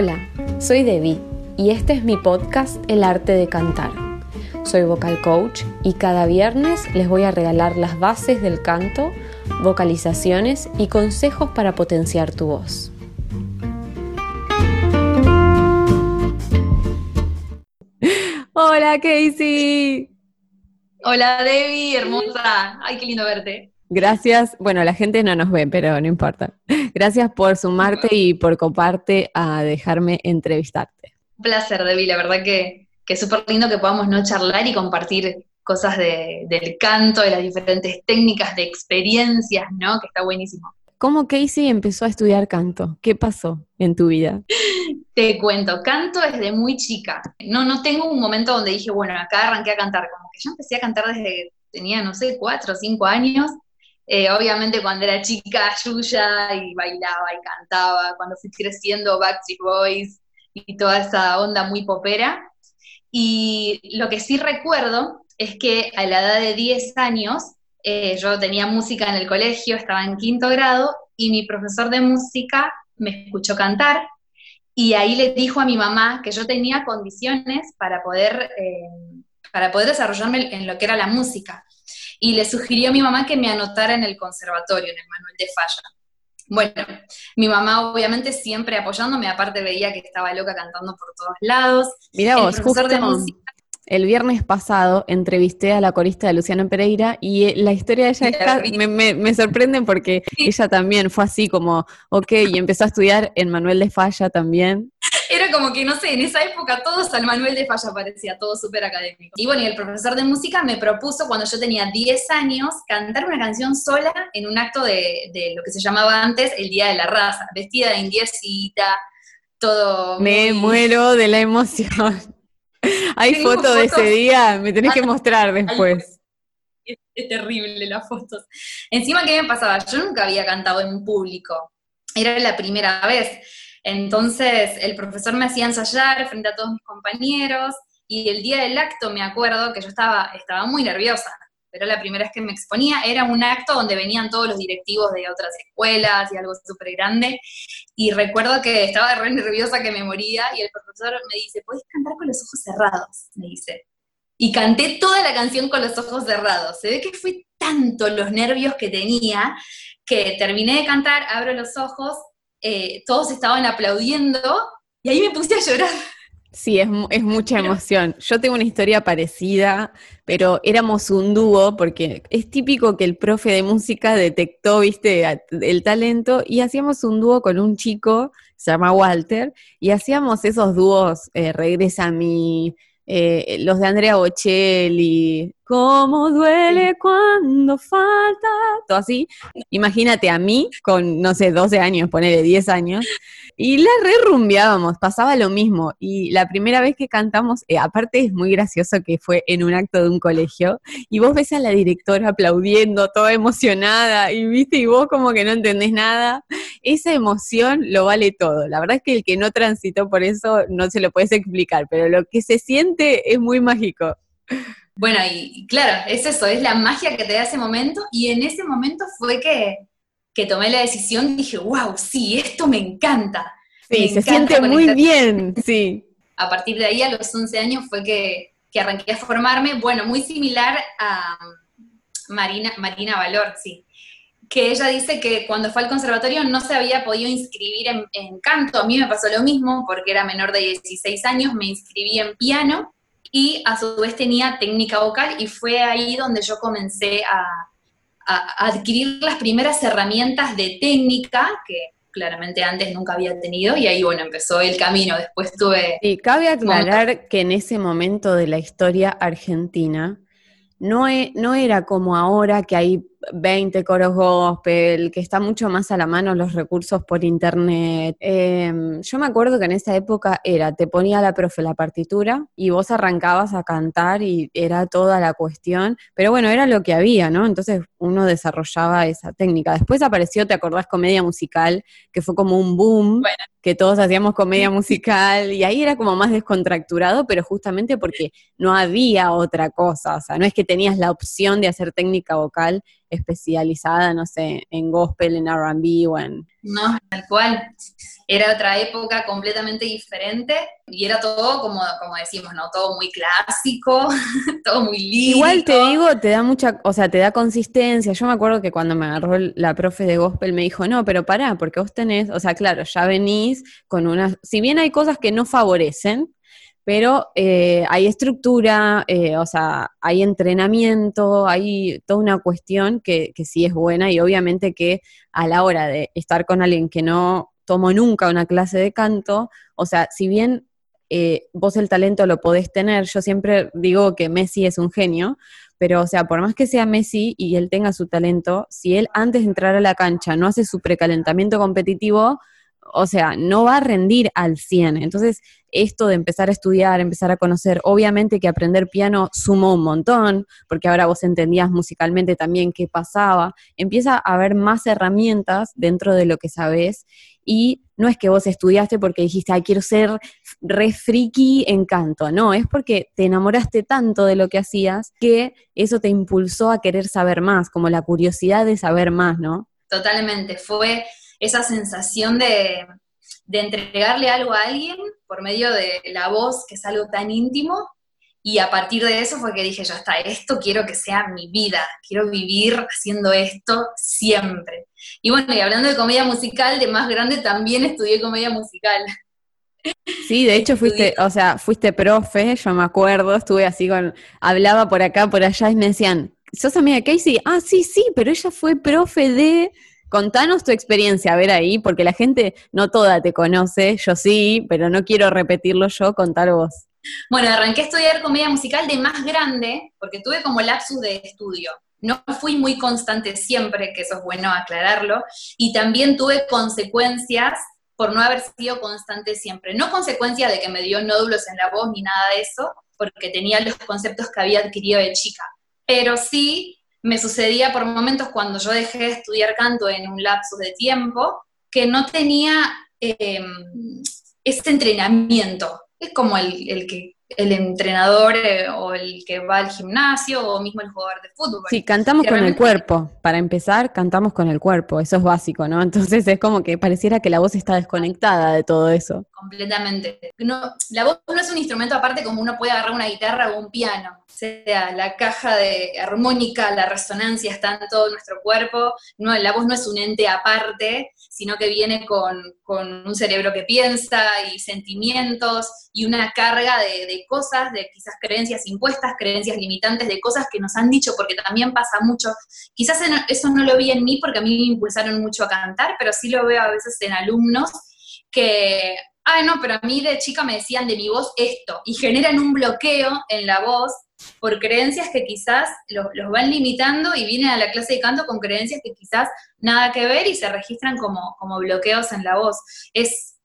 Hola, soy Debbie y este es mi podcast El arte de cantar. Soy vocal coach y cada viernes les voy a regalar las bases del canto, vocalizaciones y consejos para potenciar tu voz. Hola Casey. Hola Debbie, hermosa. Ay, qué lindo verte. Gracias, bueno, la gente no nos ve, pero no importa. Gracias por sumarte y por coparte a dejarme entrevistarte. Un placer, Debbie, la verdad que, que es súper lindo que podamos no charlar y compartir cosas del canto, de las diferentes técnicas, de experiencias, ¿no? Que está buenísimo. ¿Cómo Casey empezó a estudiar canto? ¿Qué pasó en tu vida? Te cuento, canto desde muy chica. No, no tengo un momento donde dije, bueno, acá arranqué a cantar. Como que yo empecé a cantar desde tenía, no sé, cuatro o cinco años. Eh, obviamente cuando era chica, Yuya, y bailaba y cantaba. Cuando fui creciendo, Backstreet Boys y toda esa onda muy popera. Y lo que sí recuerdo es que a la edad de 10 años eh, yo tenía música en el colegio, estaba en quinto grado, y mi profesor de música me escuchó cantar, y ahí le dijo a mi mamá que yo tenía condiciones para poder, eh, para poder desarrollarme en lo que era la música. Y le sugirió a mi mamá que me anotara en el conservatorio, en el Manuel de Falla. Bueno, mi mamá obviamente siempre apoyándome, aparte veía que estaba loca cantando por todos lados. Mira vos, justo, de música, el viernes pasado entrevisté a la corista de Luciana Pereira y eh, la historia de ella me, me, sorprende porque ella también fue así como, ok, y empezó a estudiar en Manuel de Falla también. Era como que, no sé, en esa época todos al Manuel de Falla parecía, todo súper académico. Y bueno, y el profesor de música me propuso cuando yo tenía 10 años cantar una canción sola en un acto de, de lo que se llamaba antes el Día de la Raza, vestida de indiecita, todo... Me muero de la emoción. Hay fotos de ese día, me tenés que mostrar después. Es, terrible las fotos. Encima, ¿qué me pasaba? Yo nunca había cantado en público. Era la primera vez. Entonces, el profesor me hacía ensayar frente a todos mis compañeros y el día del acto me acuerdo que yo estaba, estaba muy nerviosa pero la primera vez que me exponía, era un acto donde venían todos los directivos de otras escuelas y algo súper grande, y recuerdo que estaba re nerviosa que me moría, y el profesor me dice, ¿podés cantar con los ojos cerrados? Me dice. Y canté toda la canción con los ojos cerrados. Se ve que fue tanto los nervios que tenía, que terminé de cantar, abro los ojos, eh, todos estaban aplaudiendo, y ahí me puse a llorar. Sí, es, es, mucha emoción. Yo tengo una historia parecida, pero éramos un dúo, porque es típico que el profe de música detectó, viste, el talento, y hacíamos un dúo con un chico, se llama Walter, y hacíamos esos dúos, eh, Regresa a mí, eh, los de Andrea Bocelli, ¿Cómo duele cuando falta? Todo así. Imagínate a mí con, no sé, 12 años, ponele 10 años, y la re pasaba lo mismo. Y la primera vez que cantamos, eh, aparte es muy gracioso que fue en un acto de un colegio, y vos ves a la directora aplaudiendo, toda emocionada, y viste, y vos como que no entendés nada. Esa emoción lo vale todo. La verdad es que el que no transitó por eso no se lo puedes explicar, pero lo que se siente es muy mágico. Bueno, y, claro, es eso, es la magia que te da ese momento, y en ese momento fue que, tomé la decisión, dije, wow, sí, esto me encanta. Sí, se siente muy bien, sí. A partir de ahí, a los 11 años, fue que, arranqué a formarme, bueno, muy similar a Marina, Marina Valor, sí, que ella dice que cuando fue al conservatorio no se había podido inscribir en, en, canto. A mí me pasó lo mismo, porque era menor de 16 años, me inscribí en piano y a su vez tenía técnica vocal y fue ahí donde yo comencé a, adquirir las primeras herramientas de técnica que claramente antes nunca había tenido y ahí bueno empezó el camino, después tuve... Y cabe aclarar que en ese momento de la historia argentina no, e, no era como ahora que hay 20 coros gospel, que está mucho más a la mano los recursos por internet. Em, yo me acuerdo que en esa época era, te ponía la profe la partitura y vos arrancabas a cantar y era toda la cuestión, pero bueno, era lo que había, ¿no? Entonces uno desarrollaba esa técnica. Después apareció, ¿te acordás? Comedia musical, que fue como un boom, que todos hacíamos comedia musical y ahí era como más descontracturado, pero justamente porque no había otra cosa, o sea, no es que tenías la opción de hacer técnica vocal especializada, no sé, en gospel, en RB o en... No, tal cual. era otra época completamente diferente y era todo, como, como decimos, ¿no? Todo muy clásico, todo muy lindo. Igual te digo, te da mucha, o sea, te da consistencia. Yo me acuerdo que cuando me agarró la profe de gospel me dijo, no, pero pará, porque vos tenés, o sea, claro, ya venís con una, si bien hay cosas que no favorecen, pero eh, hay estructura, eh, o sea, hay entrenamiento, hay toda una cuestión que, que sí es buena y obviamente que a la hora de estar con alguien que no tomó nunca una clase de canto, o sea, si bien eh, vos el talento lo podés tener, yo siempre digo que Messi es un genio, pero o sea, por más que sea Messi y él tenga su talento, si él antes de entrar a la cancha no hace su precalentamiento competitivo, o sea, no va a rendir al 100. Entonces, esto de empezar a estudiar, empezar a conocer, obviamente que aprender piano sumó un montón, porque ahora vos entendías musicalmente también qué pasaba, empieza a haber más herramientas dentro de lo que sabés y no es que vos estudiaste porque dijiste, ay, quiero ser re friki en canto, no, es porque te enamoraste tanto de lo que hacías que eso te impulsó a querer saber más, como la curiosidad de saber más, ¿no? Totalmente, fue esa sensación de, entregarle algo a alguien por medio de la voz, que es algo tan íntimo, y a partir de eso fue que dije, ya está, esto quiero que sea mi vida, quiero vivir haciendo esto siempre. Y bueno, y hablando de comedia musical, de más grande también estudié comedia musical. Sí, de hecho fuiste, o sea, fuiste profe, yo me acuerdo, estuve así con, hablaba por acá, por allá y me decían, ¿sos amiga de Casey? Ah, sí, sí, pero ella fue profe de Contanos tu experiencia, a ver ahí, porque la gente no toda te conoce, yo sí, pero no quiero repetirlo yo, contar vos. Bueno, arranqué estudiar comedia musical de más grande, porque tuve como lapsus de estudio. No fui muy constante siempre, que eso es bueno aclararlo, y también tuve consecuencias por no haber sido constante siempre. No consecuencia de que me dio nódulos en la voz ni nada de eso, porque tenía los conceptos que había adquirido de chica, pero sí me sucedía por momentos cuando yo dejé de estudiar canto en un lapso de tiempo que no tenía eh, ese entrenamiento. Es como el, el que el entrenador eh, o el que va al gimnasio o mismo el jugador de fútbol. Sí, cantamos con el cuerpo. Para empezar, cantamos con el cuerpo, eso es básico, ¿no? Entonces es como que pareciera que la voz está desconectada de todo eso. Completamente. No, la voz no es un instrumento aparte como uno puede agarrar una guitarra o un piano. O sea, la caja de armónica, la resonancia está en todo nuestro cuerpo. No, la voz no es un ente aparte, sino que viene con, un cerebro que piensa y sentimientos y una carga de, cosas, de quizás creencias impuestas, creencias limitantes, de cosas que nos han dicho, porque también pasa mucho. Quizás eso no lo vi en mí porque a mí me impulsaron mucho a cantar, pero sí lo veo a veces en alumnos que, ay no, pero a mí de chica me decían de mi voz esto, y generan un bloqueo en la voz por creencias que quizás los, van limitando y vienen a la clase de canto con creencias que quizás nada que ver y se registran como, como bloqueos en la voz. Es,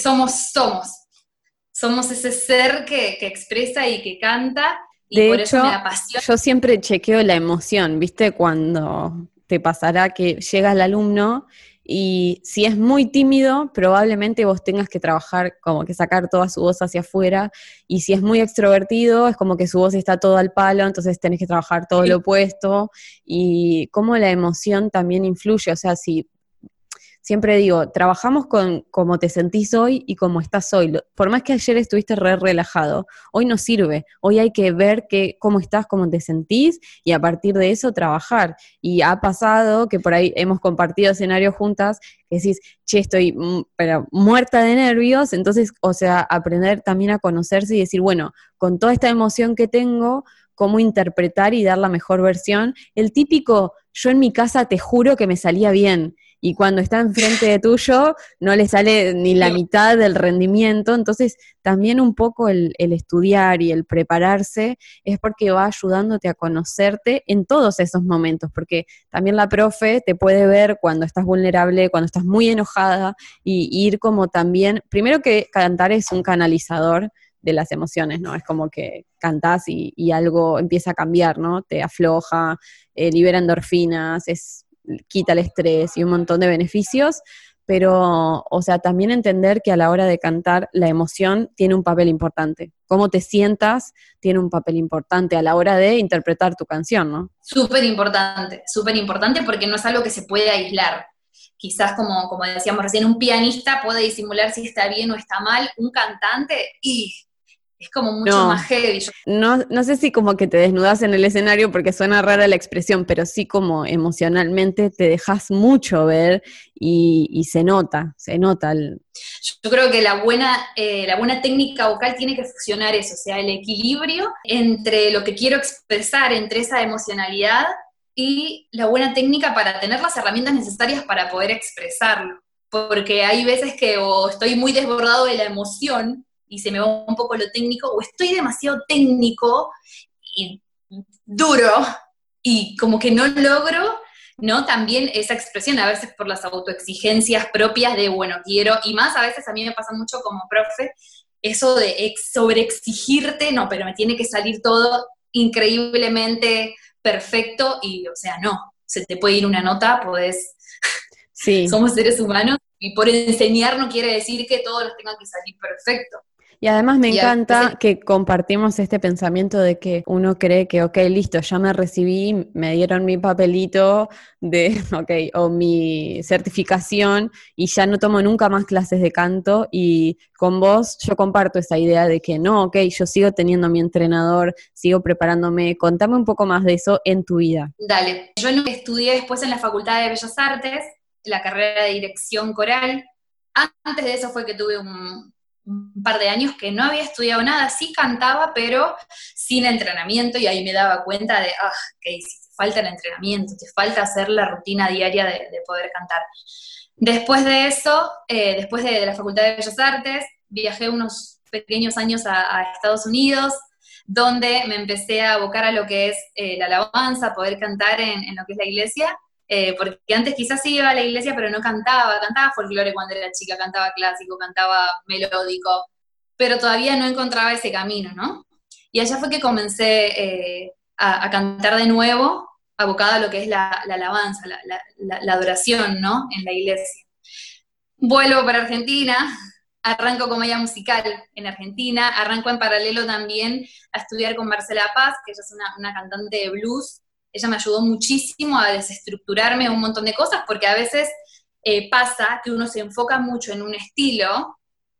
somos, somos. Somos ese ser que, expresa y que canta y por eso me apasiona. Yo siempre chequeo la emoción, ¿viste? Cuando te pasará que llega el alumno y si es muy tímido, probablemente vos tengas que trabajar como que sacar toda su voz hacia afuera. Y si es muy extrovertido, es como que su voz está todo al palo, entonces tenés que trabajar todo lo opuesto. Y cómo la emoción también influye. O sea, si siempre digo, trabajamos con cómo te sentís hoy y cómo estás hoy. Por más que ayer estuviste re relajado, hoy no sirve. Hoy hay que ver que, cómo estás, cómo te sentís y a partir de eso trabajar. Y ha pasado que por ahí hemos compartido escenarios juntas que decís, che, estoy mm, pero muerta de nervios. Entonces, o sea, aprender también a conocerse y decir, bueno, con toda esta emoción que tengo, cómo interpretar y dar la mejor versión. El típico, yo en mi casa te juro que me salía bien y cuando está enfrente de tuyo no le sale ni la mitad del rendimiento. Entonces, también un poco el, estudiar y el prepararse es porque va ayudándote a conocerte en todos esos momentos, porque también la profe te puede ver cuando estás vulnerable, cuando estás muy enojada y, ir como también, primero que cantar es un canalizador de las emociones, ¿no? Es como que cantás y, algo empieza a cambiar, ¿no? Te afloja, eh, libera endorfinas, es quita el estrés y un montón de beneficios, pero, o sea, también entender que a la hora de cantar la emoción tiene un papel importante. Cómo te sientas tiene un papel importante a la hora de interpretar tu canción, ¿no? Súper importante, súper importante porque no es algo que se puede aislar. quizás como, como decíamos recién, un pianista puede disimular si está bien o está mal, un cantante, y es como mucho más heavy. No, no sé si como que te desnudas en el escenario porque suena rara la expresión, pero sí como emocionalmente te dejas mucho ver y, se nota, se nota. Yo creo que la buena, eh, la buena técnica vocal tiene que funcionar eso, o sea, el equilibrio entre lo que quiero expresar, entre esa emocionalidad y la buena técnica para tener las herramientas necesarias para poder expresarlo. Porque hay veces que o estoy muy desbordado de la emoción y se me va un poco lo técnico, o estoy demasiado técnico y duro y como que no logro, ¿no? También esa expresión, a veces por las autoexigencias propias de, bueno, quiero, y más a veces a mí me pasa mucho como profe, eso de sobreexigirte, no, pero me tiene que salir todo increíblemente perfecto y, o sea, no, se te puede ir una nota, podés, sí. somos seres humanos y por enseñar no quiere decir que todos los tengan que salir perfecto. Y además me encanta que compartimos este pensamiento de que uno cree que, ok, listo, ya me recibí, me dieron mi papelito de, ok, o mi certificación y ya no tomo nunca más clases de canto y con vos yo comparto esa idea de que no, ok, yo sigo teniendo mi entrenador, sigo preparándome. Contame un poco más de eso en tu vida. Dale, yo estudié después en la Facultad de Bellas Artes, la carrera de dirección coral. Antes de eso fue que tuve un, un par de años que no había estudiado nada, sí cantaba, pero sin entrenamiento y ahí me daba cuenta de, ah, que falta el entrenamiento, te falta hacer la rutina diaria de, poder cantar. Después de eso, eh, después de, la Facultad de Bellas Artes, viajé unos pequeños años a, Estados Unidos, donde me empecé a abocar a lo que es eh, la alabanza, poder cantar en lo que es la iglesia, eh, porque antes quizás iba a la iglesia pero no cantaba, cantaba folclore cuando era chica, cantaba clásico, cantaba melódico, pero todavía no encontraba ese camino, ¿no? Y allá fue que comencé eh, a, cantar de nuevo, abocada a lo que es la, alabanza, la, adoración, ¿no? En la iglesia. Vuelvo para Argentina, arranco comedia musical en Argentina, arranco en paralelo también a estudiar con Marcela Paz, que ella es una, una cantante de blues, ella me ayudó muchísimo a desestructurarme un montón de cosas, porque a veces eh, pasa que uno se enfoca mucho en un estilo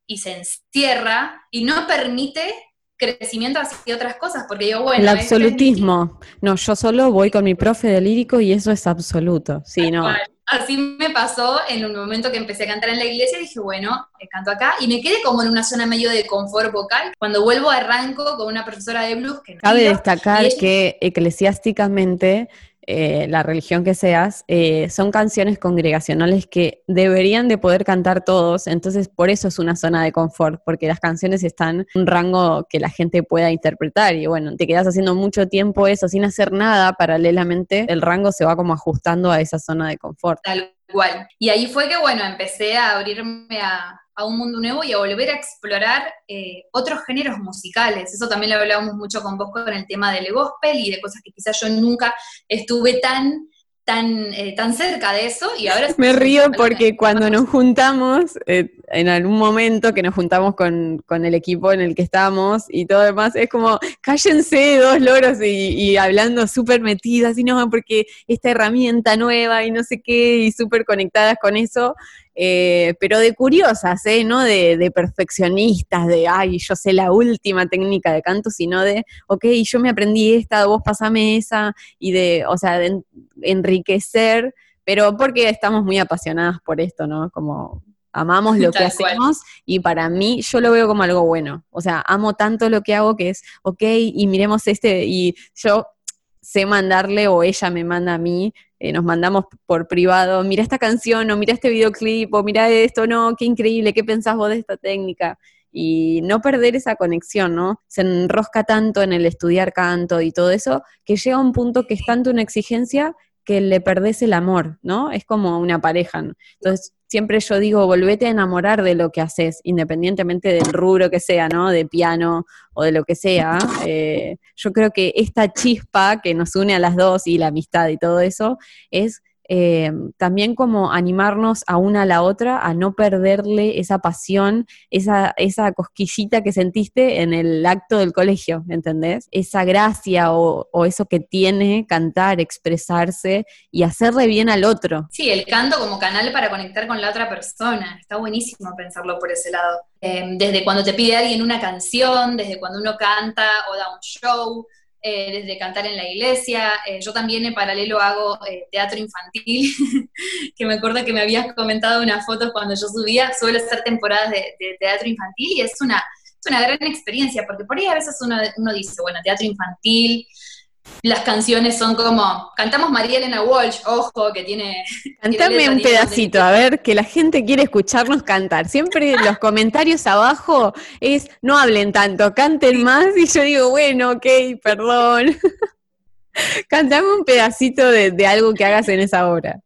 y se encierra y no permite crecimiento hacia otras cosas, porque yo, bueno... El absolutismo. no, yo solo voy con mi profe de lírico y eso es absoluto. Sí, no. Así me pasó en un momento que empecé a cantar en la iglesia, dije, bueno, eh, canto acá, y me quedé como en una zona medio de confort vocal. Cuando vuelvo arranco con una profesora de blues que... Cabe destacar que eclesiásticamente eh, la religión que seas, eh, son canciones congregacionales que deberían de poder cantar todos, entonces por eso es una zona de confort, porque las canciones están en un rango que la gente pueda interpretar y bueno, te quedas haciendo mucho tiempo eso sin hacer nada, paralelamente el rango se va como ajustando a esa zona de confort. Tal cual. Y ahí fue que bueno, empecé a abrirme a, a un mundo nuevo y a volver a explorar eh, otros géneros musicales. Eso también lo hablábamos mucho con vos con el tema del gospel y de cosas que quizás yo nunca estuve tan tan, eh, tan cerca de eso y ahora... Me río porque cuando nos juntamos, eh, en algún momento que nos juntamos con, el equipo en el que estamos y todo demás, es como, cállense dos loros y, hablando súper metidas y no, porque esta herramienta nueva y no sé qué, y súper conectadas con eso, eh, pero de curiosas, ¿eh? no de, de, perfeccionistas, de, ay, yo sé la última técnica de canto, sino de, ok, yo me aprendí esta, vos pasame esa, y de, o sea, de enriquecer, pero porque estamos muy apasionadas por esto, ¿no? Como amamos lo que hacemos y para mí yo lo veo como algo bueno. O sea, amo tanto lo que hago que es, ok, y miremos este, y yo sé mandarle o ella me manda a mí eh, nos mandamos por privado, mira esta canción, o mira este videoclip, o mira esto, no, qué increíble, ¿qué pensás vos de esta técnica? Y no perder esa conexión, ¿no? Se enrosca tanto en el estudiar canto y todo eso, que llega a un punto que es tanto una exigencia que le perdés el amor, ¿no? Es como una pareja. ¿no? Entonces, siempre yo digo, volvete a enamorar de lo que haces, independientemente del rubro que sea, ¿no? De piano o de lo que sea. Eh, yo creo que esta chispa que nos une a las dos y la amistad y todo eso es eh, también como animarnos a una a la otra, a no perderle esa pasión, esa, esa cosquillita que sentiste en el acto del colegio, ¿entendés? Esa gracia o, o eso que tiene cantar, expresarse y hacerle bien al otro. Sí, el canto como canal para conectar con la otra persona. Está buenísimo pensarlo por ese lado. Eh, desde cuando te pide alguien una canción, desde cuando uno canta o da un show, eh, desde cantar en la iglesia. Eh, yo también en paralelo hago teatro infantil, que me acuerdo que me habías comentado unas fotos cuando yo subía. Suelo hacer temporadas de, teatro infantil y es una, es una gran experiencia, porque por ahí a veces uno, uno dice, bueno, teatro infantil, las canciones son como, cantamos María Elena Walsh, ojo, que tiene... Cantame un pedacito, a ver, que la gente quiere escucharnos cantar. Siempre los comentarios abajo es, no hablen tanto, canten más, y yo digo, bueno, ok, perdón. Cantame un pedacito de, algo que hagas en esa obra.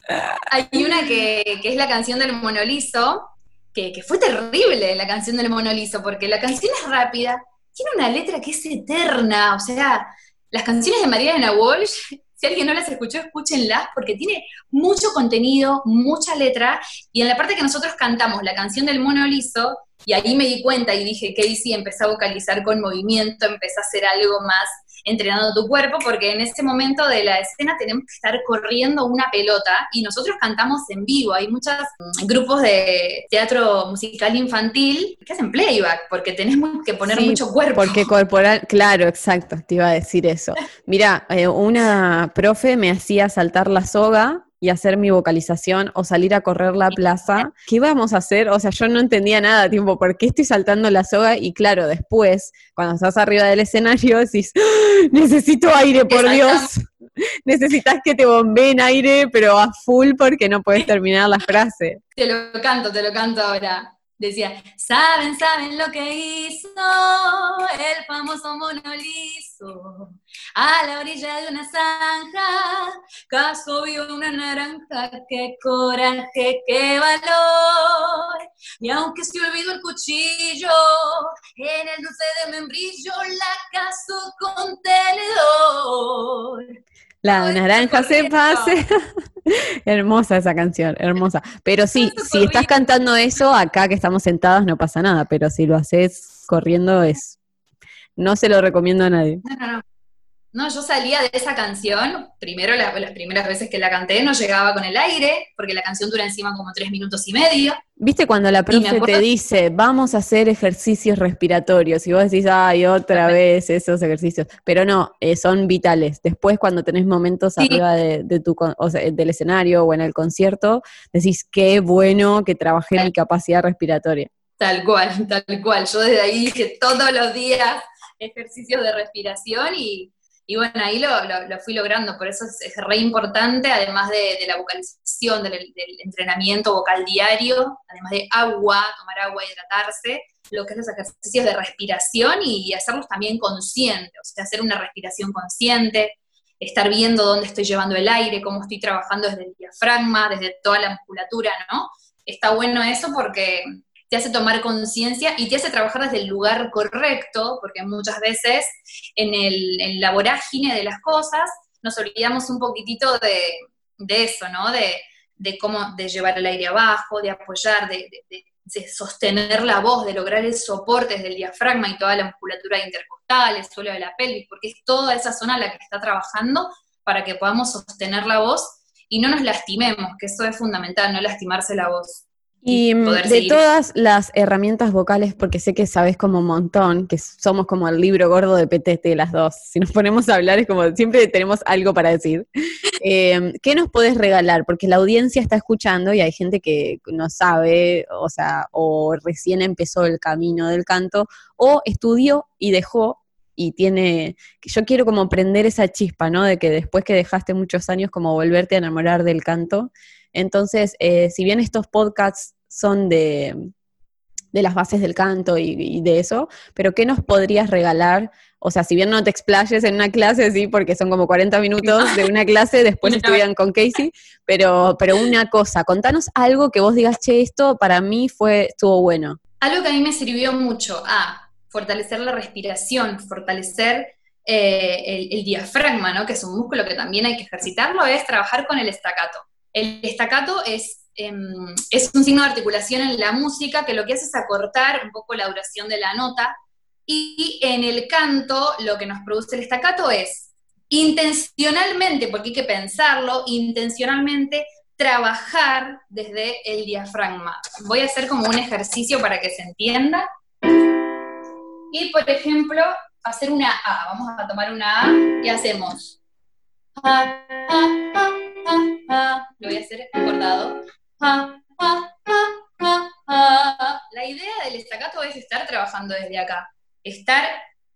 Hay una que, es la canción del monolizo, que, que fue terrible la canción del monolizo, porque la canción es rápida, tiene una letra que es eterna, o sea, las canciones de María Elena Walsh, si alguien no las escuchó, escúchenlas porque tiene mucho contenido, mucha letra, y en la parte que nosotros cantamos la canción del mono liso, y ahí me di cuenta y dije, Casey, empecé a vocalizar con movimiento, empecé a hacer algo más entrenando tu cuerpo, porque en ese momento de la escena tenemos que estar corriendo una pelota y nosotros cantamos en vivo. Hay muchos mm, grupos de teatro musical infantil que hacen playback, porque tenés que poner mucho cuerpo. Porque corporal, claro, exacto, te iba a decir eso. Mira, eh, una profe me hacía saltar la soga y hacer mi vocalización o salir a correr la plaza, ¿qué íbamos a hacer? O sea, yo no entendía nada, tipo, ¿por qué estoy saltando la soga? Y claro, después, cuando estás arriba del escenario, decís, ¡Ah! necesito aire, por Dios. Necesitas que te bombeen aire, pero a full porque no puedes terminar la frase. Te lo canto, te lo canto ahora decía, saben, saben lo que hizo el famoso mono liso. A la orilla de una zanja, caso vio una naranja, qué coraje, qué valor. Y aunque se olvidó el cuchillo, en el dulce de membrillo la casó con tenedor. La naranja se pase. hermosa esa canción, hermosa. Pero sí, si estás cantando eso, acá que estamos sentados no pasa nada, pero si lo haces corriendo es... No se lo recomiendo a nadie. No, no, no. No, yo salía de esa canción, primero las primeras veces que la canté no llegaba con el aire, porque la canción dura encima como tres minutos y medio. ¿Viste cuando la profe te dice, vamos a hacer ejercicios respiratorios? Y vos decís, ay, otra vez esos ejercicios. Pero no, eh, son vitales. Después cuando tenés momentos arriba de, tu, del escenario o en el concierto, decís, qué bueno que trabajé mi capacidad respiratoria. Tal cual, tal cual. Yo desde ahí dije todos los días ejercicios de respiración y y bueno, ahí lo, fui logrando, por eso es, re importante, además de, la vocalización, del, entrenamiento vocal diario, además de agua, tomar agua, hidratarse, lo que es los ejercicios de respiración y, hacerlos también conscientes, o sea, hacer una respiración consciente, estar viendo dónde estoy llevando el aire, cómo estoy trabajando desde el diafragma, desde toda la musculatura, ¿no? Está bueno eso porque te hace tomar conciencia y te hace trabajar desde el lugar correcto, porque muchas veces en, el, la vorágine de las cosas nos olvidamos un poquitito de, eso, ¿no? De, cómo, de llevar el aire abajo, de apoyar, de, sostener la voz, de lograr el soporte desde el diafragma y toda la musculatura intercostal, el suelo de la pelvis, porque es toda esa zona la que está trabajando para que podamos sostener la voz y no nos lastimemos, que eso es fundamental, no lastimarse la voz. Y mm, de todas las herramientas vocales, porque sé que sabes como un montón, que somos como el libro gordo de PTT las dos, si nos ponemos a hablar es como siempre tenemos algo para decir. Em, ¿Qué nos puedes regalar? Porque la audiencia está escuchando y hay gente que no sabe, o sea, o recién empezó el camino del canto, o estudió y dejó y tiene, yo quiero como prender esa chispa, ¿no? De que después que dejaste muchos años como volverte a enamorar del canto entonces, eh, si bien estos podcasts son de, las bases del canto y, de eso, pero ¿qué nos podrías regalar? O sea, si bien no te explayes en una clase, sí, porque son como 40 minutos de una clase, después estudian con Casey, pero, pero una cosa, contanos algo que vos digas, che, esto para mí fue, estuvo bueno. Algo que a mí me sirvió mucho, a fortalecer la respiración, fortalecer eh, el, el, diafragma, ¿no? que es un músculo que también hay que ejercitarlo, es trabajar con el estacato el estacato es, em, es un signo de articulación en la música que lo que hace es acortar un poco la duración de la nota. Y en el canto lo que nos produce el estacato es intencionalmente, porque hay que pensarlo, intencionalmente trabajar desde el diafragma. Voy a hacer como un ejercicio para que se entienda. Y por ejemplo, hacer una A. Vamos a tomar una A y hacemos. Lo voy a hacer acordado. La idea del estacato es estar trabajando desde acá, estar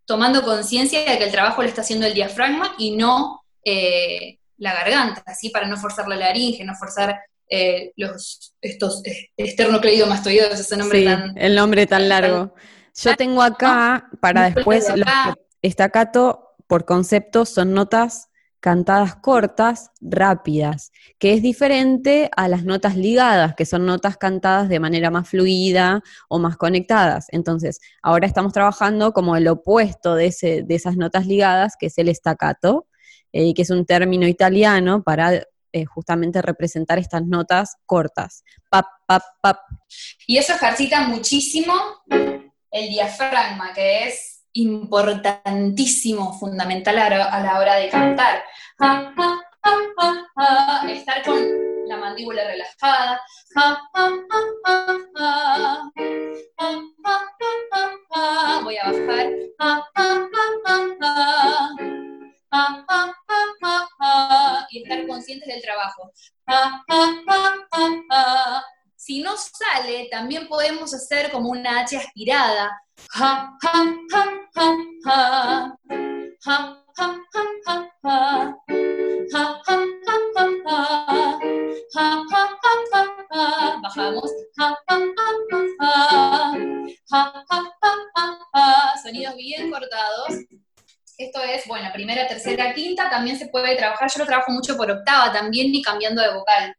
tomando conciencia de que el trabajo lo está haciendo el diafragma y no eh, la garganta, así para no forzar la laringe, no forzar eh, los estos esternocleidomastoideos, ese nombre tan el nombre tan largo. Yo tengo acá para después estacato por concepto son notas cantadas cortas, rápidas, que es diferente a las notas ligadas, que son notas cantadas de manera más fluida o más conectadas. Entonces, ahora estamos trabajando como el opuesto de, ese, de esas notas ligadas, que es el staccato, eh, que es un término italiano para eh, justamente representar estas notas cortas. Pap, pap, pap. Y eso ejercita muchísimo el diafragma, que es importantísimo, fundamental a la, hora de cantar. Estar con la mandíbula relajada. Voy a bajar. Y estar conscientes del trabajo. Si no sale, también podemos hacer como una H aspirada. Bajamos. Sonidos bien cortados. Esto es, bueno, primera, tercera, quinta. También se puede trabajar. Yo lo trabajo mucho por octava también y cambiando de vocal.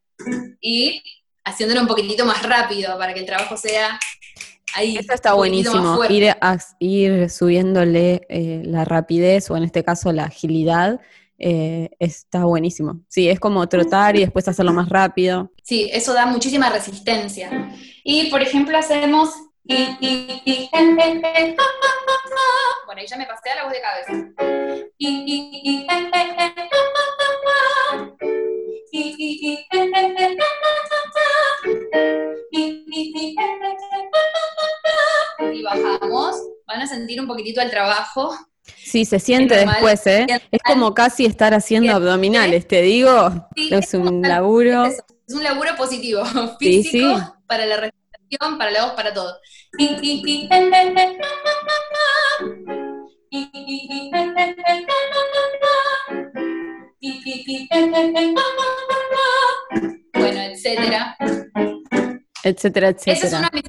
Y haciéndolo un poquitito más rápido para que el trabajo sea ahí. Eso está buenísimo, ir, ir subiéndole eh, la rapidez o en este caso la agilidad. Eh, está buenísimo. Sí, es como trotar y después hacerlo más rápido. Sí, eso da muchísima resistencia. Y por ejemplo hacemos bueno, ahí ya me pasé a la voz de cabeza. Y bajamos. Van a sentir un poquitito el trabajo. Sí, se siente después, ¿eh? Es como casi estar haciendo abdominales, te digo. es un laburo. Es, un laburo positivo, físico, para la respiración, para la voz, para todo. Etcétera, etcétera. Ese es uno de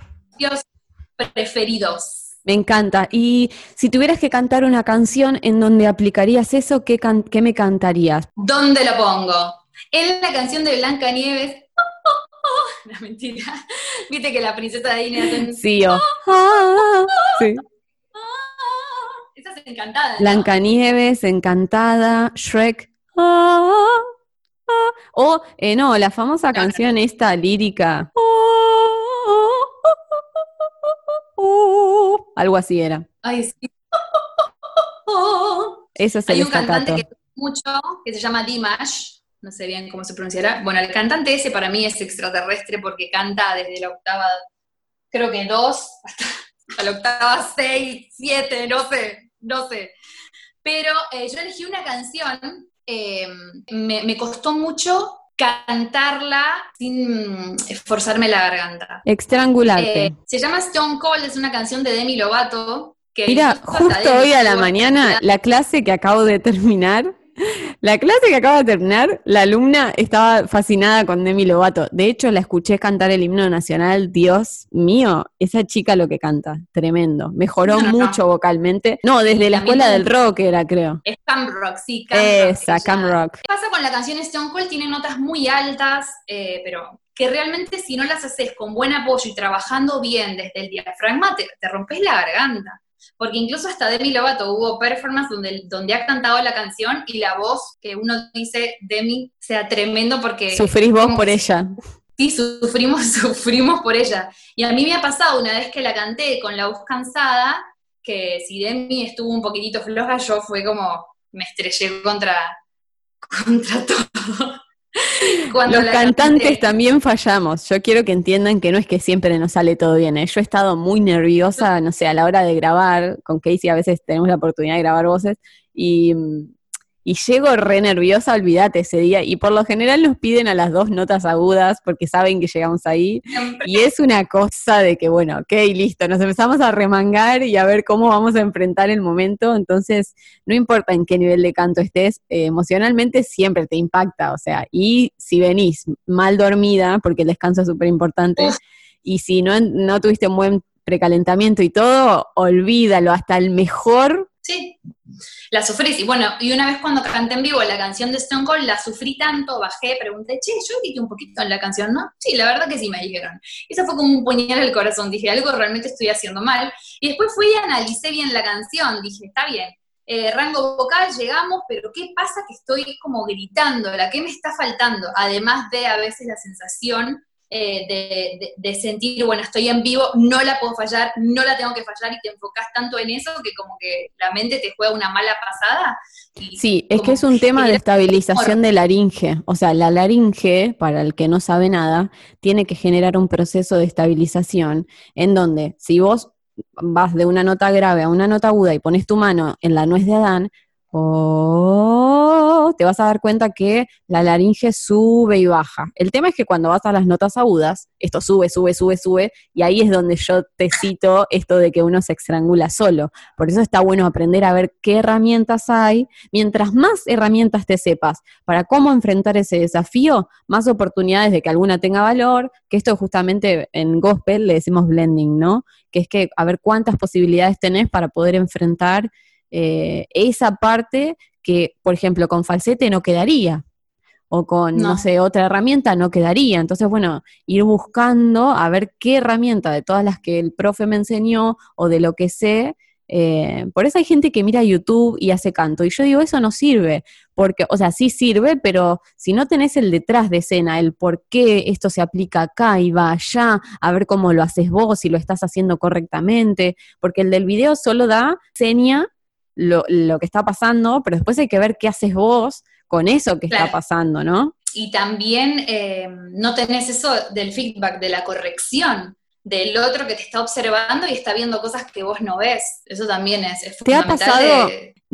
mis preferidos. Me encanta. Y si tuvieras que cantar una canción en donde aplicarías eso, ¿qué, qué me cantarías? ¿Dónde lo pongo? En la canción de Blanca Nieves. No, mentira. Viste que la princesa de Disney Sí, yo. Oh. sí. Esa es encantada. Blancanieves, encantada, Shrek. Ah, ah. O, eh, no, la famosa canción esta lírica. Algo así era. Ay, sí. Eso es el Hay un cantante que mucho que se llama Dimash, no sé bien cómo se pronunciará. Bueno, el cantante ese para mí es extraterrestre porque canta desde la octava, creo que dos, hasta, la octava seis, siete, no sé, no sé. Pero eh, yo elegí una canción Em, me, costó mucho cantarla sin esforzarme la garganta. Estrangularte. Eh, se llama Stone Cold, es una canción de Demi Lovato. Que Mira, justo hoy a la mañana, la clase que acabo de terminar, la clase que acaba de terminar, la alumna estaba fascinada con Demi Lovato. De hecho, la escuché cantar el himno nacional. Dios mío, esa chica lo que canta, tremendo. Mejoró mucho vocalmente. No, desde la escuela del rock era, creo. Es Cam Rock, sí, Cam Esa, Cam Rock. ¿Qué pasa con la canción Stone Cold? Tiene notas muy altas, eh, pero que realmente si no las haces con buen apoyo y trabajando bien desde el diafragma, te, te rompes la garganta. Porque incluso hasta Demi Lovato hubo performance donde, donde ha cantado la canción y la voz que uno dice Demi sea tremendo porque... Sufrís vos por ella. Sí, sufrimos, sufrimos por ella. Y a mí me ha pasado una vez que la canté con la voz cansada, que si Demi estuvo un poquitito floja, yo fue como, me estrellé contra, contra todo. Los cantantes también fallamos. Yo quiero que entiendan que no es que siempre nos sale todo bien. ¿eh? Yo he estado muy nerviosa, no sé, a la hora de grabar. Con Casey a veces tenemos la oportunidad de grabar voces y mm, y llego re nerviosa, olvídate ese día, y por lo general nos piden a las dos notas agudas porque saben que llegamos ahí, y es una cosa de que, bueno, ok, listo, nos empezamos a remangar y a ver cómo vamos a enfrentar el momento, entonces no importa en qué nivel de canto estés, eh, emocionalmente siempre te impacta, o sea, y si venís mal dormida, porque el descanso es súper importante, y si no, no tuviste un buen precalentamiento y todo, olvídalo, hasta el mejor Sí, la sufrí. Y bueno, y una vez cuando canté en vivo la canción de Stone Cold, la sufrí tanto, bajé, pregunté, che, yo grité un poquito en la canción, ¿no? Sí, la verdad que sí me dijeron. Eso fue como un puñal al corazón. Dije, algo realmente estoy haciendo mal. Y después fui y analicé bien la canción. Dije, está bien, eh, rango vocal, llegamos, pero ¿qué pasa que estoy como gritando? ¿La qué me está faltando? Además de a veces la sensación eh, de, sentir, bueno, estoy en vivo, no la puedo fallar, no la tengo que fallar y te enfocas tanto en eso que como que la mente te juega una mala pasada. sí, es que es un tema de estabilización de laringe. O sea, la laringe, para el que no sabe nada, tiene que generar un proceso de estabilización en donde si vos vas de una nota grave a una nota aguda y pones tu mano en la nuez de Adán, oh, te vas a dar cuenta que la laringe sube y baja. El tema es que cuando vas a las notas agudas, esto sube, sube, sube, sube, y ahí es donde yo te cito esto de que uno se estrangula solo. Por eso está bueno aprender a ver qué herramientas hay. Mientras más herramientas te sepas para cómo enfrentar ese desafío, más oportunidades de que alguna tenga valor, que esto justamente en gospel le decimos blending, ¿no? Que es que a ver cuántas posibilidades tenés para poder enfrentar eh, esa parte que, por ejemplo, con falsete no quedaría, o con, no. sé, otra herramienta no quedaría. Entonces, bueno, ir buscando a ver qué herramienta de todas las que el profe me enseñó o de lo que sé. Eh, por eso hay gente que mira YouTube y hace canto. Y yo digo, eso no sirve. Porque, o sea, sí sirve, pero si no tenés el detrás de escena, el por qué esto se aplica acá y va allá, a ver cómo lo haces vos, si lo estás haciendo correctamente, porque el del video solo da seña lo, lo, que está pasando, pero después hay que ver qué haces vos con eso que está pasando, ¿no? Y también eh, no tenés eso del feedback, de la corrección del otro que te está observando y está viendo cosas que vos no ves. Eso también es, es ¿Te ha pasado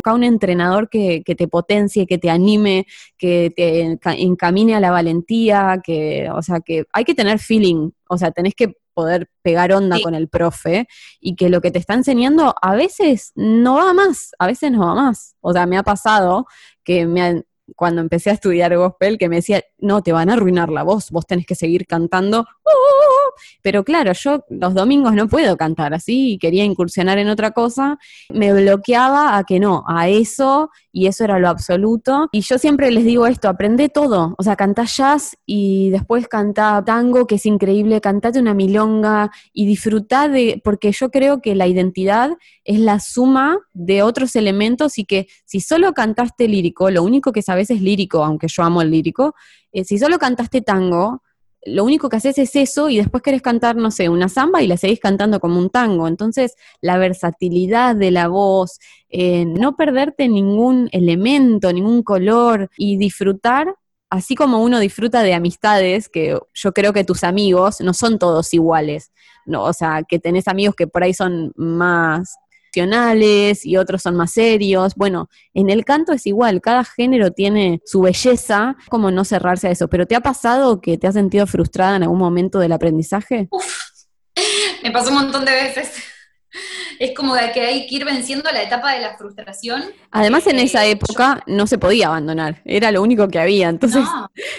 a un entrenador que, que, te potencie, que te anime, que te encamine a la valentía, que, o sea, que hay que tener feeling, o sea, tenés que poder pegar onda con el profe y que lo que te está enseñando a veces no va más, a veces no va más. O sea, me ha pasado que me cuando empecé a estudiar gospel que me decía, no, te van a arruinar la voz, vos tenés que seguir cantando. ¡Oh! Pero claro, yo los domingos no puedo cantar así y quería incursionar en otra cosa. Me bloqueaba a que no, a eso y eso era lo absoluto. Y yo siempre les digo esto, aprende todo. O sea, cantá jazz y después cantá tango, que es increíble, cantate una milonga y disfrutá de, porque yo creo que la identidad es la suma de otros elementos y que si solo cantaste lírico, lo único que sabes es lírico, aunque yo amo el lírico, eh, si solo cantaste tango, lo único que haces es eso y después querés cantar, no sé, una samba y la seguís cantando como un tango. Entonces, la versatilidad de la voz, eh, no perderte ningún elemento, ningún color y disfrutar, así como uno disfruta de amistades, que yo creo que tus amigos no son todos iguales. No, o sea, que tenés amigos que por ahí son más y otros son más serios. Bueno, en el canto es igual, cada género tiene su belleza, como no cerrarse a eso. ¿Pero te ha pasado que te has sentido frustrada en algún momento del aprendizaje? me pasó un montón de veces es como que hay que ir venciendo la etapa de la frustración. Además, en esa eh, época no se podía abandonar, era lo único que había, entonces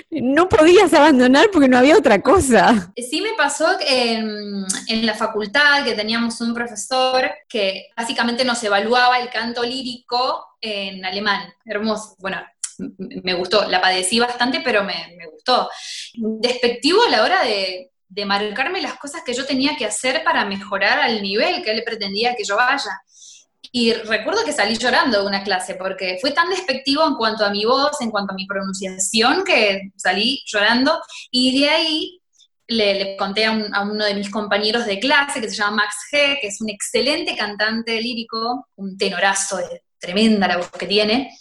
no, podías abandonar porque no había otra cosa. Sí me pasó en, en la facultad que teníamos un profesor que básicamente nos evaluaba el canto lírico en alemán, hermoso, bueno, me gustó, la padecí bastante, pero me, me gustó. Despectivo a la hora de de marcarme las cosas que yo tenía que hacer para mejorar al nivel que él pretendía que yo vaya. y recuerdo que salí llorando de una clase porque fue tan despectivo en cuanto a mi voz, en cuanto a mi pronunciación, que salí llorando y de ahí le, conté a, uno de mis compañeros de clase que se llama Max G, que es un excelente cantante lírico, un tenorazo, de tremenda la voz que tiene,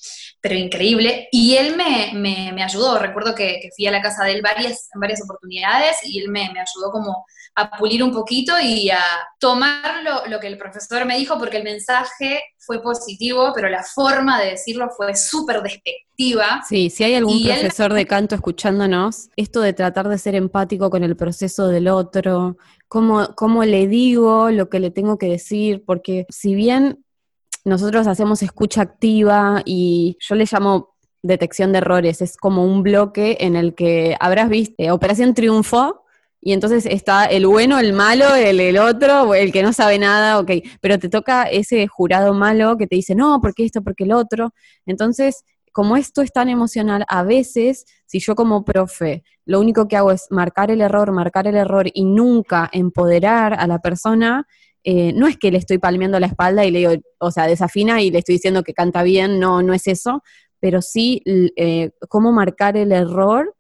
pero increíble. Y él me, ayudó, recuerdo que, fui a la casa de él varias, en varias oportunidades y él me, me ayudó como a pulir un poquito y a tomar lo, que el profesor me dijo, porque el mensaje fue positivo, pero la forma de decirlo fue súper despectiva. Sí, si hay algún profesor de canto escuchándonos, esto de tratar de ser empático con el proceso del otro, cómo, cómo le digo lo que le tengo que decir, porque si bien nosotros hacemos escucha activa y yo le llamo detección de errores, es como un bloque en el que habrás visto eh, Operación Triunfo, y entonces está el bueno, el malo, el, el otro, el que no sabe nada, ok, pero te toca ese jurado malo que te dice, no, porque esto, porque el otro. Entonces, como esto es tan emocional, a veces, si yo como profe, lo único que hago es marcar el error, marcar el error y nunca empoderar a la persona, eh, no es que le estoy palmeando la espalda y le digo, o sea, desafina y le estoy diciendo que canta bien, no, no es eso, pero sí eh, cómo marcar el error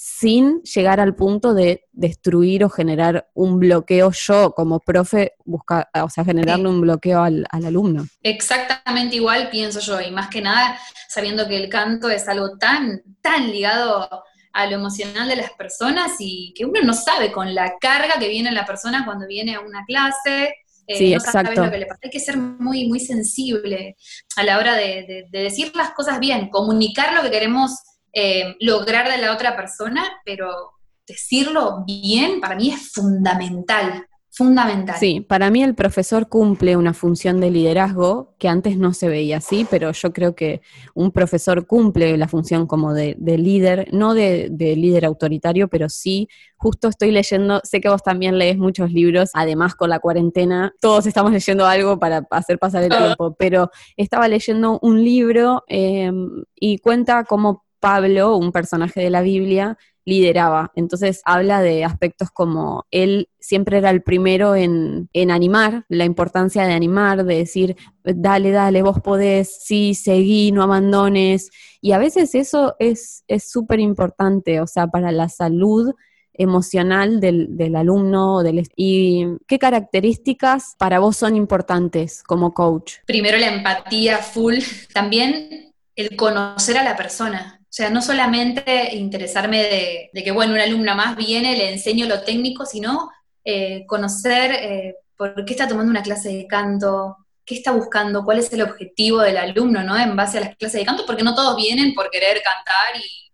sin llegar al punto de destruir o generar un bloqueo yo como profe, buscar, o sea, generarle un bloqueo al, alumno. Exactamente igual pienso yo, y más que nada sabiendo que el canto es algo tan, tan ligado a lo emocional de las personas y que uno no sabe con la carga que viene la persona cuando viene a una clase. Eh, sí, exacto. Hay que ser muy, muy sensible a la hora de decir las cosas bien, comunicar lo que queremos eh, lograr de la otra persona, pero decirlo bien para mí es fundamental, fundamental. Sí, para mí el profesor cumple una función de liderazgo que antes no se veía así, pero yo creo que un profesor cumple la función como de, líder, no de, de, líder autoritario, pero sí, justo estoy leyendo, sé que vos también lees muchos libros, además con la cuarentena, todos estamos leyendo algo para hacer pasar el ah. tiempo, pero estaba leyendo un libro eh, y cuenta cómo Pablo, un personaje de la Biblia, lideraba. Entonces habla de aspectos como él siempre era el primero en, animar, la importancia de animar, de decir, dale, dale, vos podés, sí, seguí, no abandones. Y a veces eso es súper importante, o sea, para la salud emocional del, del alumno. Del, ¿Y qué características para vos son importantes como coach? Primero la empatía full, también el conocer a la persona o sea, no solamente interesarme de, que, bueno, una alumna más viene, le enseño lo técnico, sino eh, conocer eh, por qué está tomando una clase de canto, qué está buscando, cuál es el objetivo del alumno, ¿no? En base a las clases de canto, porque no todos vienen por querer cantar y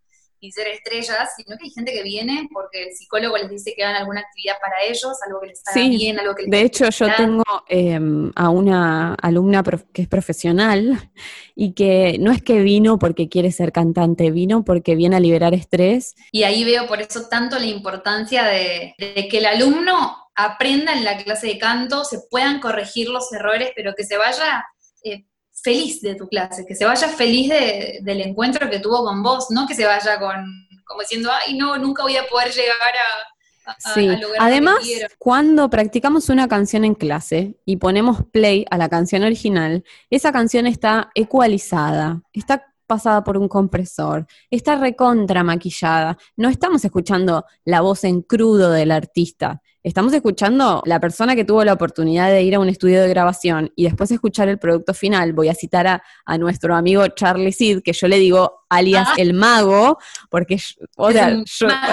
y ser estrellas, sino que hay gente que viene porque el psicólogo les dice que hagan alguna actividad para ellos, algo que les haga bien, algo que les De hecho, yo tengo em, a una alumna que es profesional y que no es que vino porque quiere ser cantante, vino porque viene a liberar estrés. Y ahí veo por eso tanto la importancia de, que el alumno aprenda en la clase de canto, se puedan corregir los errores, pero que se vaya eh, feliz de tu clase, que se vaya feliz del encuentro que tuvo con vos, no que se vaya con como diciendo, ay, no, nunca voy a poder llegar a, sí. Además, cuando practicamos una canción en clase y ponemos play a la canción original, esa canción está ecualizada, está pasada por un compresor, está recontra maquillada. No estamos escuchando la voz en crudo del artista, Estamos escuchando la persona que tuvo la oportunidad de ir a un estudio de grabación y después escuchar el producto final. Voy a citar a, nuestro amigo Charlie Sid, que yo le digo alias ah. el mago, porque o sea,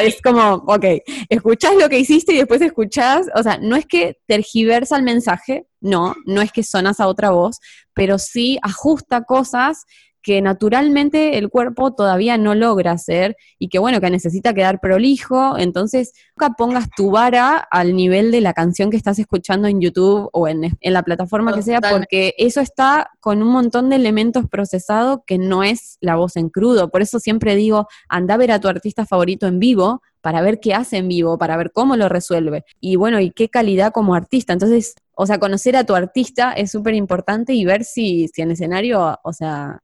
es como, ok, escuchás lo que hiciste y después escuchás, o sea, no es que tergiversa el mensaje, no, no es que sonas a otra voz, pero sí ajusta cosas que naturalmente el cuerpo todavía no logra hacer y que bueno, que necesita quedar prolijo, entonces nunca pongas tu vara al nivel de la canción que estás escuchando en YouTube o en, la plataforma que sea, porque eso está con un montón de elementos procesados que no es la voz en crudo. Por eso siempre digo, anda a ver a tu artista favorito en vivo para ver qué hace en vivo, para ver cómo lo resuelve. Y bueno, y qué calidad como artista. Entonces, o sea, conocer a tu artista es súper importante y ver si, si en escenario, o sea,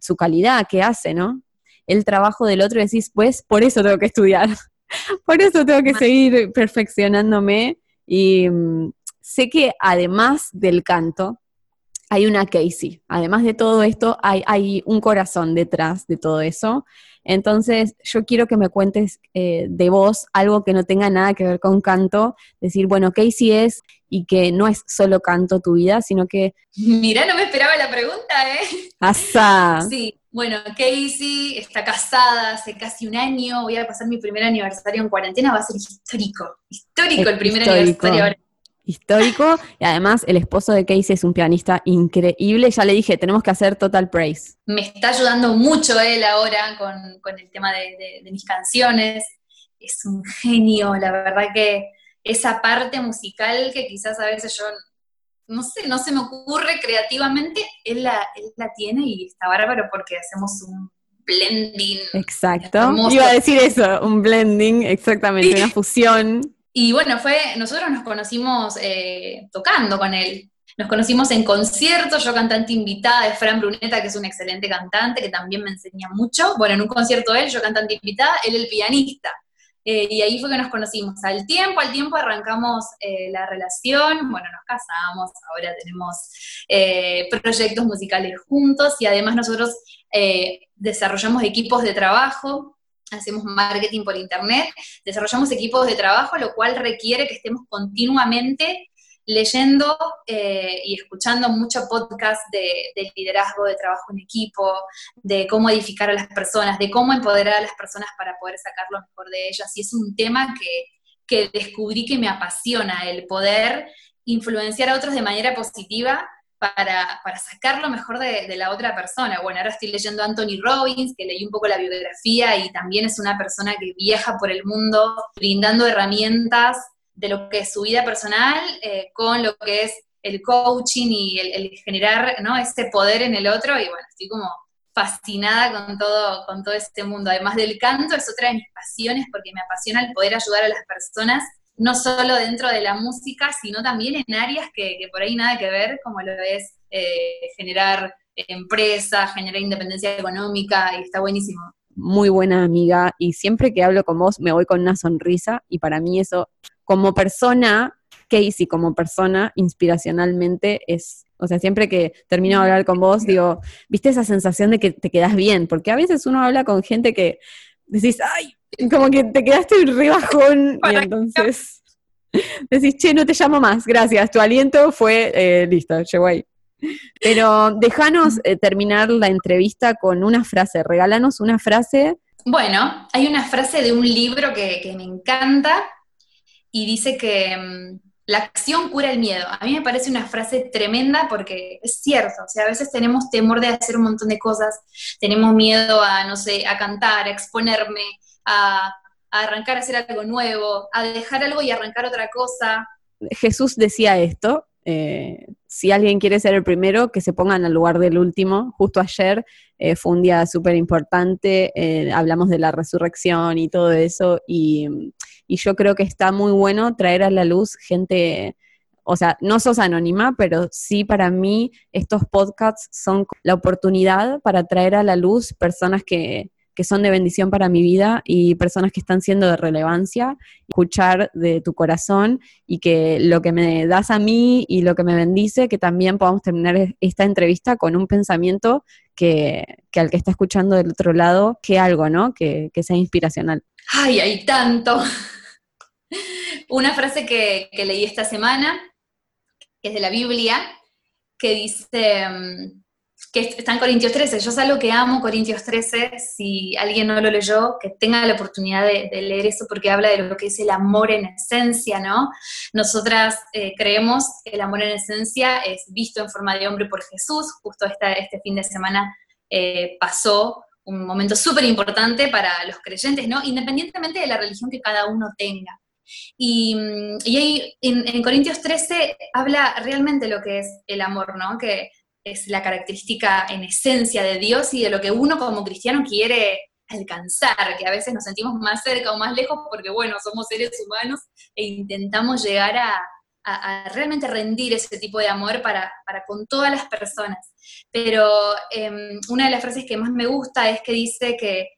su calidad que hace, ¿no? El trabajo del otro y decís, pues, por eso tengo que estudiar, por eso tengo que seguir perfeccionándome. Y mm, sé que además del canto, hay una Casey. Además de todo esto, hay, hay un corazón detrás de todo eso. Entonces, yo quiero que me cuentes eh, de vos algo que no tenga nada que ver con canto, decir, bueno, Casey es y que no es solo canto tu vida, sino que... Mira, no me esperaba la pregunta, ¿eh? ¡Asa! Sí, bueno, Casey está casada hace casi un año, voy a pasar mi primer aniversario en cuarentena, va a ser histórico, histórico el primer aniversario histórico. Y además, el esposo de Casey es un pianista increíble. Ya le dije, tenemos que hacer Total Praise. Me está ayudando mucho él ahora con, el tema de, mis canciones. Es un genio, la verdad que esa parte musical que quizás a veces yo, no sé, no se me ocurre creativamente, él la, la tiene y está bárbaro porque hacemos un blending. Exacto. Iba a decir eso, un blending, exactamente, una fusión. Y bueno, fue, nosotros nos conocimos eh, tocando con él. Nos conocimos en conciertos, yo cantante invitada de Fran Bruneta, que es un excelente cantante, que también me enseña mucho. Bueno, en un concierto él, yo cantante invitada, él el pianista. Eh, y ahí fue que nos conocimos. Al tiempo, al tiempo arrancamos eh, la relación, bueno, nos casamos, ahora tenemos proyectos musicales juntos y además nosotros desarrollamos equipos de trabajo hacemos marketing por internet, desarrollamos equipos de trabajo, lo cual requiere que estemos continuamente leyendo eh, y escuchando mucho podcast de, liderazgo, de trabajo en equipo, de cómo edificar a las personas, de cómo empoderar a las personas para poder sacar lo mejor de ellas. Y es un tema que, que descubrí que me apasiona, el poder influenciar a otros de manera positiva para, sacar lo mejor de, la otra persona. Bueno, ahora estoy leyendo a Anthony Robbins, que leí un poco la biografía y también es una persona que viaja por el mundo brindando herramientas de lo que es su vida personal eh, con lo que es el coaching y el, generar ¿no? ese poder en el otro. Y bueno, estoy como fascinada con todo, con todo este mundo. Además del canto, es otra de mis pasiones porque me apasiona el poder ayudar a las personas no solo dentro de la música, sino también en áreas que, por ahí nada que ver, como lo es eh, generar empresa, generar independencia económica, y está buenísimo. Muy buena amiga, y siempre que hablo con vos me voy con una sonrisa, y para mí eso, como persona, Casey como persona, inspiracionalmente es o sea, siempre que termino de hablar con vos, digo, ¿viste esa sensación de que te quedas bien? Porque a veces uno habla con gente que decís, ay, como que te quedaste re bajón y entonces decís, che, no te llamo más, gracias, tu aliento fue, eh, listo, llegó ahí. Pero déjanos eh, terminar la entrevista con una frase, regálanos una frase. Bueno, hay una frase de un libro que, que me encanta y dice que mm, la acción cura el miedo. A mí me parece una frase tremenda porque es cierto, o sea, a veces tenemos temor de hacer un montón de cosas, tenemos miedo a, no sé, a cantar, a exponerme, a, arrancar a hacer algo nuevo, a dejar algo y arrancar otra cosa. Jesús decía esto, eh, si alguien quiere ser el primero, que se pongan al lugar del último. Justo ayer eh, fue un día súper importante, eh, hablamos de la resurrección y todo eso, y, y, yo creo que está muy bueno traer a la luz gente, o sea, no sos anónima, pero sí para mí estos podcasts son la oportunidad para traer a la luz personas que, que son de bendición para mi vida y personas que están siendo de relevancia, escuchar de tu corazón y que lo que me das a mí y lo que me bendice, que también podamos terminar esta entrevista con un pensamiento que, al que está escuchando del otro lado, que algo, ¿no? Que, sea inspiracional. Ay, hay tanto. Una frase que, leí esta semana, que es de la Biblia, que dice, mm, que está en Corintios 13. Yo lo que amo Corintios 13. Si alguien no lo leyó, que tenga la oportunidad de, leer eso porque habla de lo que es el amor en esencia, ¿no? Nosotras eh, creemos que el amor en esencia es visto en forma de hombre por Jesús. Justo esta, este fin de semana eh, pasó un momento súper importante para los creyentes, ¿no? Independientemente de la religión que cada uno tenga. Y, ahí en, Corintios 13 habla realmente lo que es el amor, ¿no? Que es la característica en esencia de Dios y de lo que uno como cristiano quiere alcanzar, que a veces nos sentimos más cerca o más lejos porque, bueno, somos seres humanos e intentamos llegar a, realmente rendir ese tipo de amor para, con todas las personas. Pero em, una de las frases que más me gusta es que dice que,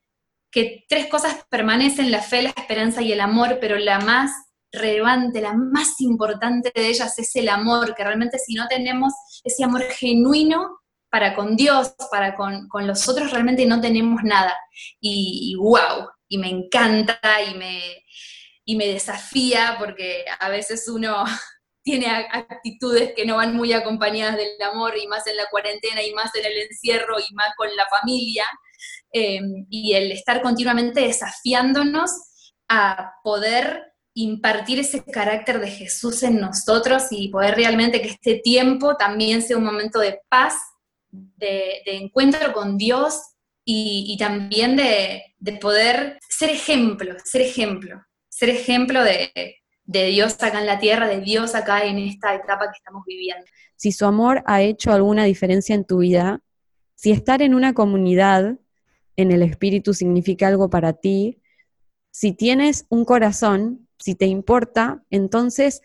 que tres cosas permanecen, la fe, la esperanza y el amor, pero la más relevante, la más importante de ellas es el amor, que realmente si no tenemos ese amor genuino para con Dios, para con, los otros, realmente no tenemos nada. Y, wow, y me encanta y me, y me desafía porque a veces uno tiene actitudes que no van muy acompañadas del amor y más en la cuarentena y más en el encierro y más con la familia. Em, y el estar continuamente desafiándonos a poder impartir ese carácter de Jesús en nosotros y poder realmente que este tiempo también sea un momento de paz, de, encuentro con Dios y, también de, poder ser ejemplo, ser ejemplo, ser ejemplo de, de Dios acá en la tierra, de Dios acá en esta etapa que estamos viviendo. Si su amor ha hecho alguna diferencia en tu vida, si estar en una comunidad en el espíritu significa algo para ti, si tienes un corazón si te importa, entonces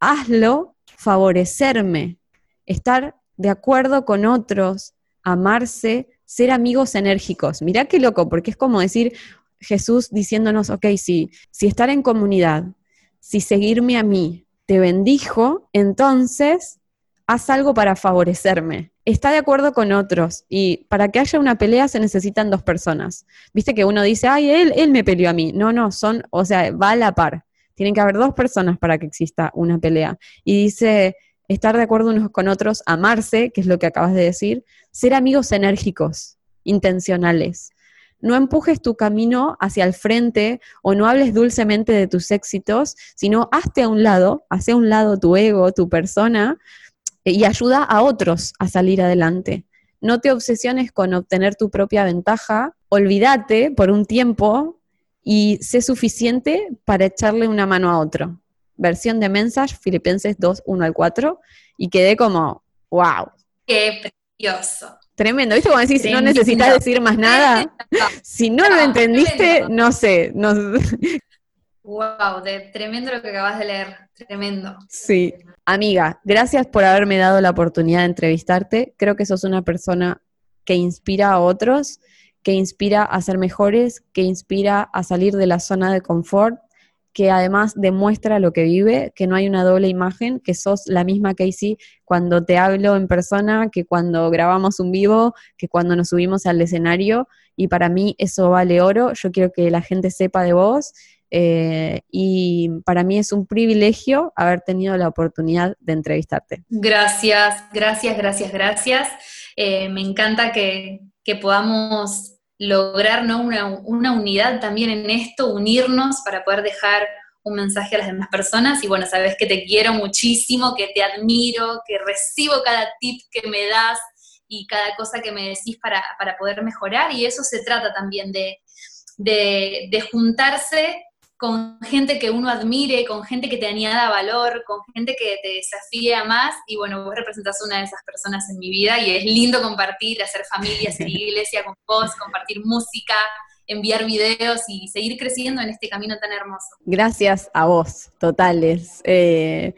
hazlo favorecerme, estar de acuerdo con otros, amarse, ser amigos enérgicos. Mirá qué loco, porque es como decir Jesús diciéndonos, ok, sí, si estar en comunidad, si seguirme a mí te bendijo, entonces haz algo para favorecerme. Está de acuerdo con otros y para que haya una pelea se necesitan dos personas. Viste que uno dice, ay, él, él me peleó a mí. No, no, son, o sea, va a la par. Tienen que haber dos personas para que exista una pelea. Y dice, estar de acuerdo unos con otros, amarse, que es lo que acabas de decir, ser amigos enérgicos, intencionales. No empujes tu camino hacia el frente o no hables dulcemente de tus éxitos, sino hazte a un lado, hace a un lado tu ego, tu persona, y ayuda a otros a salir adelante. No te obsesiones con obtener tu propia ventaja, olvídate por un tiempo y sé suficiente para echarle una mano a otro. Versión de Mensage, Filipenses 2, 1 al 4, y quedé como, wow. Qué precioso. Tremendo, ¿viste? Como decís, no necesitas decir más nada. Si no, lo entendiste, no sé. No... Wow, de, tremendo lo que acabas de leer, tremendo. Sí. Amiga, gracias por haberme dado la oportunidad de entrevistarte. Creo que sos una persona que inspira a otros que inspira a ser mejores, que inspira a salir de la zona de confort, que además demuestra lo que vive, que no hay una doble imagen, que sos la misma Casey cuando te hablo en persona, que cuando grabamos un vivo, que cuando nos subimos al escenario, y para mí eso vale oro, yo quiero que la gente sepa de vos, eh, y para mí es un privilegio haber tenido la oportunidad de entrevistarte. Gracias, gracias, gracias, gracias. Eh, me encanta que, que podamos lograr una, una, unidad también en esto, unirnos para poder dejar un mensaje a las demás personas. Y bueno, sabes que te quiero muchísimo, que te admiro, que recibo cada tip que me das y cada cosa que me decís para, poder mejorar. Y eso se trata también de, de juntarse con gente que uno admire, con gente que te añada valor, con gente que te desafía más. Y bueno, vos representás una de esas personas en mi vida y es lindo compartir, hacer familia, hacer iglesia con vos, compartir música, enviar videos y seguir creciendo en este camino tan hermoso. Gracias a vos, totales. Eh,